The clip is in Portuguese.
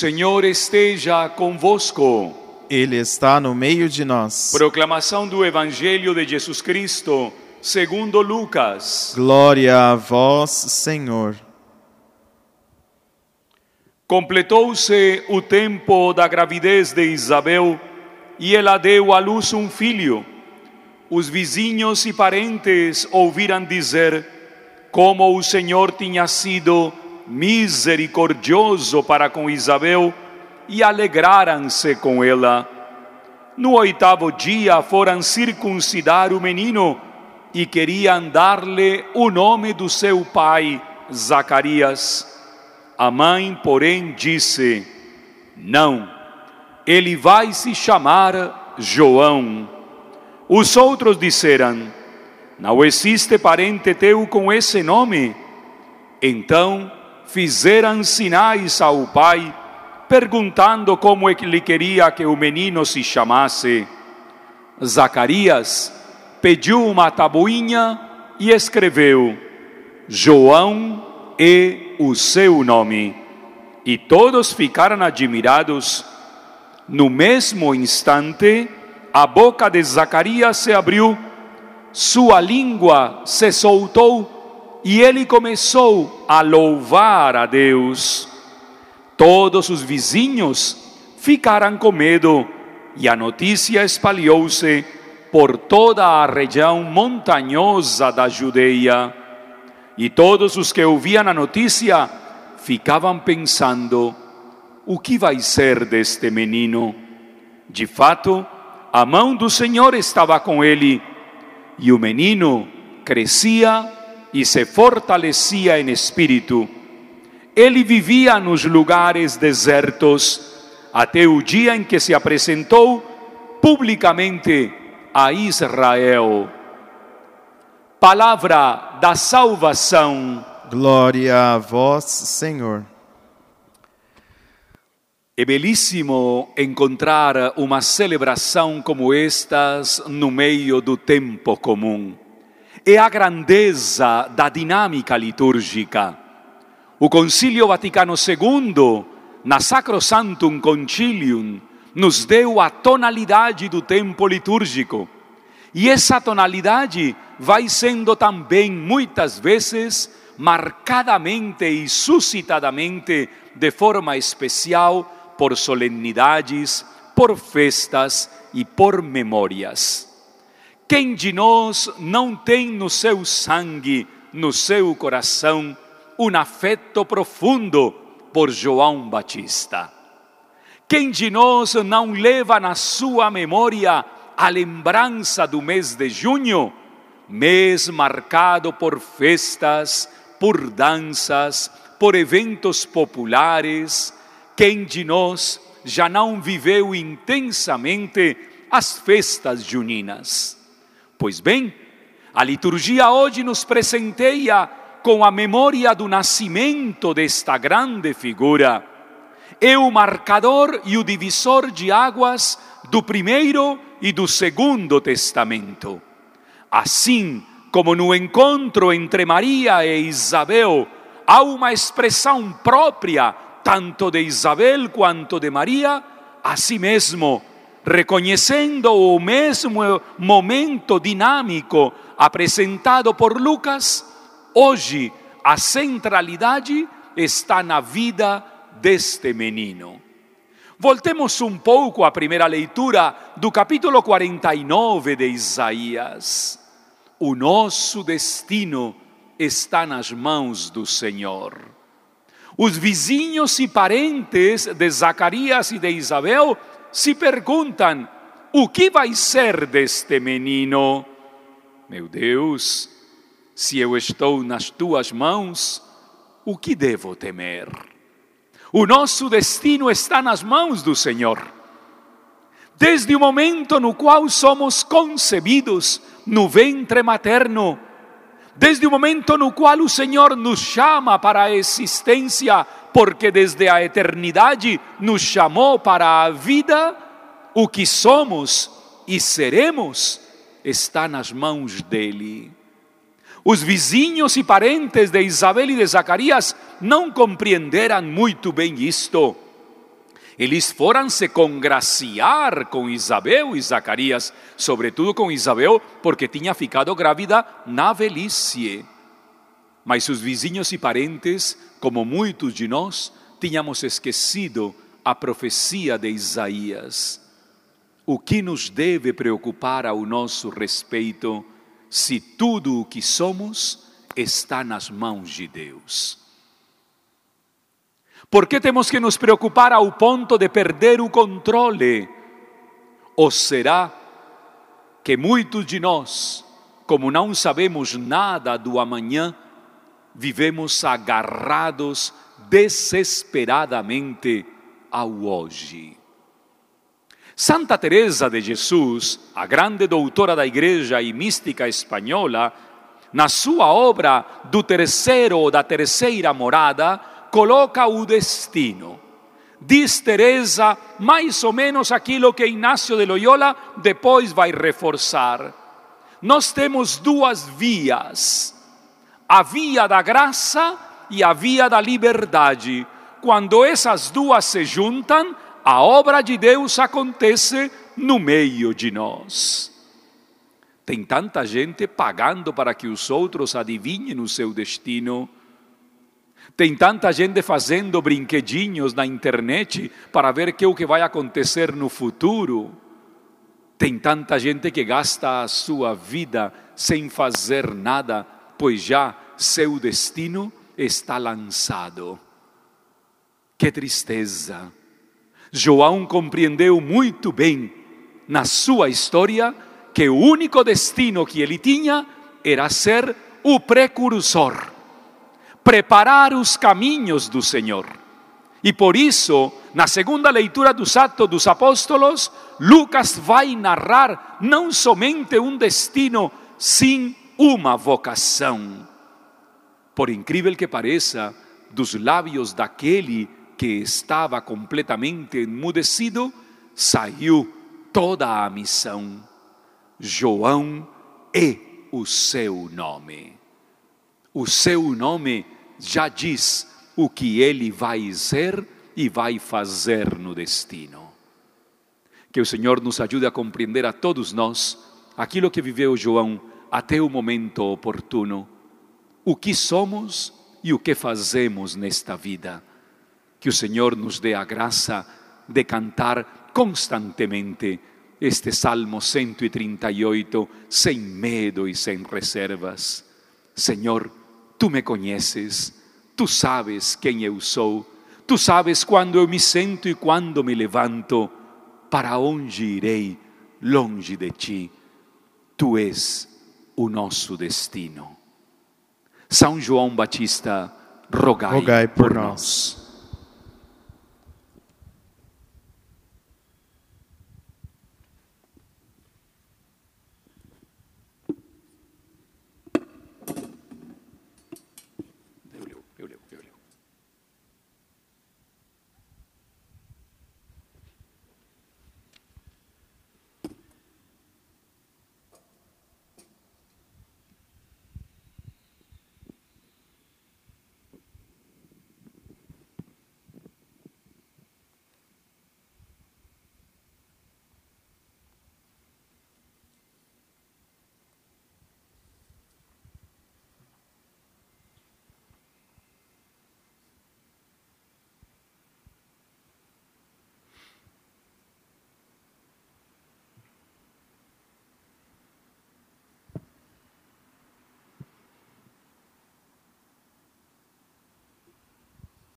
Senhor esteja convosco. Ele está no meio de nós. Proclamação do Evangelho de Jesus Cristo, segundo Lucas. Glória a vós, Senhor. Completou-se o tempo da gravidez de Isabel e ela deu à luz um filho. Os vizinhos e parentes ouviram dizer como o Senhor tinha sido misericordioso para com Isabel e alegraram-se com ela. No oitavo dia foram circuncidar o menino e queriam dar-lhe o nome do seu pai, Zacarias. A mãe, porém, disse: Não, ele vai se chamar João. Os outros disseram: Não existe parente teu com esse nome. Então fizeram sinais ao pai, perguntando como ele queria que o menino se chamasse. Zacarias pediu uma tabuinha e escreveu: João é o seu nome. E todos ficaram admirados. No mesmo instante, a boca de Zacarias se abriu, sua língua se soltou e ele começou a louvar a Deus. Todos os vizinhos ficaram com medo e a notícia espalhou-se por toda a região montanhosa da Judeia. E todos os que ouviam a notícia ficavam pensando: o que vai ser deste menino? De fato, a mão do Senhor estava com ele e o menino crescia e se fortalecia em espírito. Ele vivia nos lugares desertos até o dia em que se apresentou publicamente a Israel. Palavra da salvação. Glória a vós, Senhor. É belíssimo encontrar uma celebração como estas no meio do tempo comum é a grandeza da dinâmica litúrgica. O Concílio Vaticano II, na Sacrosanctum Concilium, nos deu a tonalidade do tempo litúrgico. E essa tonalidade vai sendo também, muitas vezes, marcadamente e suscitadamente, de forma especial, por solenidades, por festas e por memórias. Quem de nós não tem no seu sangue, no seu coração, um afeto profundo por João Batista? Quem de nós não leva na sua memória a lembrança do mês de junho, mês marcado por festas, por danças, por eventos populares? Quem de nós já não viveu intensamente as festas juninas? Pois bem, a liturgia hoje nos presenteia com a memória do nascimento desta grande figura. É o marcador e o divisor de águas do primeiro e do segundo testamento. Assim como no encontro entre Maria e Isabel há uma expressão própria tanto de Isabel quanto de Maria, assim mesmo reconhecendo o mesmo momento dinâmico apresentado por Lucas, hoje a centralidade está na vida deste menino. Voltemos um pouco à primeira leitura do capítulo 49 de Isaías. O nosso destino está nas mãos do Senhor. Os vizinhos e parentes de Zacarias e de Isabel se perguntam: o que vai ser deste menino? Meu Deus, se eu estou nas tuas mãos, o que devo temer? O nosso destino está nas mãos do Senhor. Desde o momento no qual somos concebidos no ventre materno, desde o momento no qual o Senhor nos chama para a existência porque desde a eternidade nos chamou para a vida, o que somos e seremos está nas mãos dele. Os vizinhos e parentes de Isabel e de Zacarias não compreenderam muito bem isto. Eles foram se congraciar com Isabel e Zacarias, sobretudo com Isabel, porque tinha ficado grávida na velhice. Mas os vizinhos e parentes, como muitos de nós, tínhamos esquecido a profecia de Isaías. O que nos deve preocupar ao nosso respeito se tudo o que somos está nas mãos de Deus? Por que temos que nos preocupar ao ponto de perder o controle? Ou será que muitos de nós, como não sabemos nada do amanhã, vivemos agarrados desesperadamente ao hoje? Santa Teresa de Jesus, a grande doutora da Igreja e mística espanhola, na sua obra do terceiro ou da terceira morada, coloca o destino. Diz Teresa mais ou menos aquilo que Inácio de Loyola depois vai reforçar. Nós temos duas vias: a via da graça e a via da liberdade. Quando essas duas se juntam, a obra de Deus acontece no meio de nós. Tem tanta gente pagando para que os outros adivinhem o seu destino tem tanta gente fazendo brinquedinhos na internet para ver que é o que vai acontecer no futuro. Tem tanta gente que gasta a sua vida sem fazer nada, pois já seu destino está lançado. Que tristeza! João compreendeu muito bem na sua história que o único destino que ele tinha era ser o precursor preparar os caminhos do Senhor. E por isso, na segunda leitura dos Atos dos Apóstolos, Lucas vai narrar não somente um destino, sim uma vocação. Por incrível que pareça, dos lábios daquele que estava completamente emudecido, saiu toda a missão. João é o seu nome. O seu nome já diz o que ele vai ser e vai fazer no destino. Que o Senhor nos ajude a compreender a todos nós aquilo que viveu João até o momento oportuno, o que somos e o que fazemos nesta vida. Que o Senhor nos dê a graça de cantar constantemente este Salmo 138 sem medo e sem reservas. Senhor, Tu me conheces, tu sabes quem eu sou, tu sabes quando eu me sento e quando me levanto, para onde irei longe de ti. Tu és o nosso destino. São João Batista, rogai, rogai por, por nós. nós.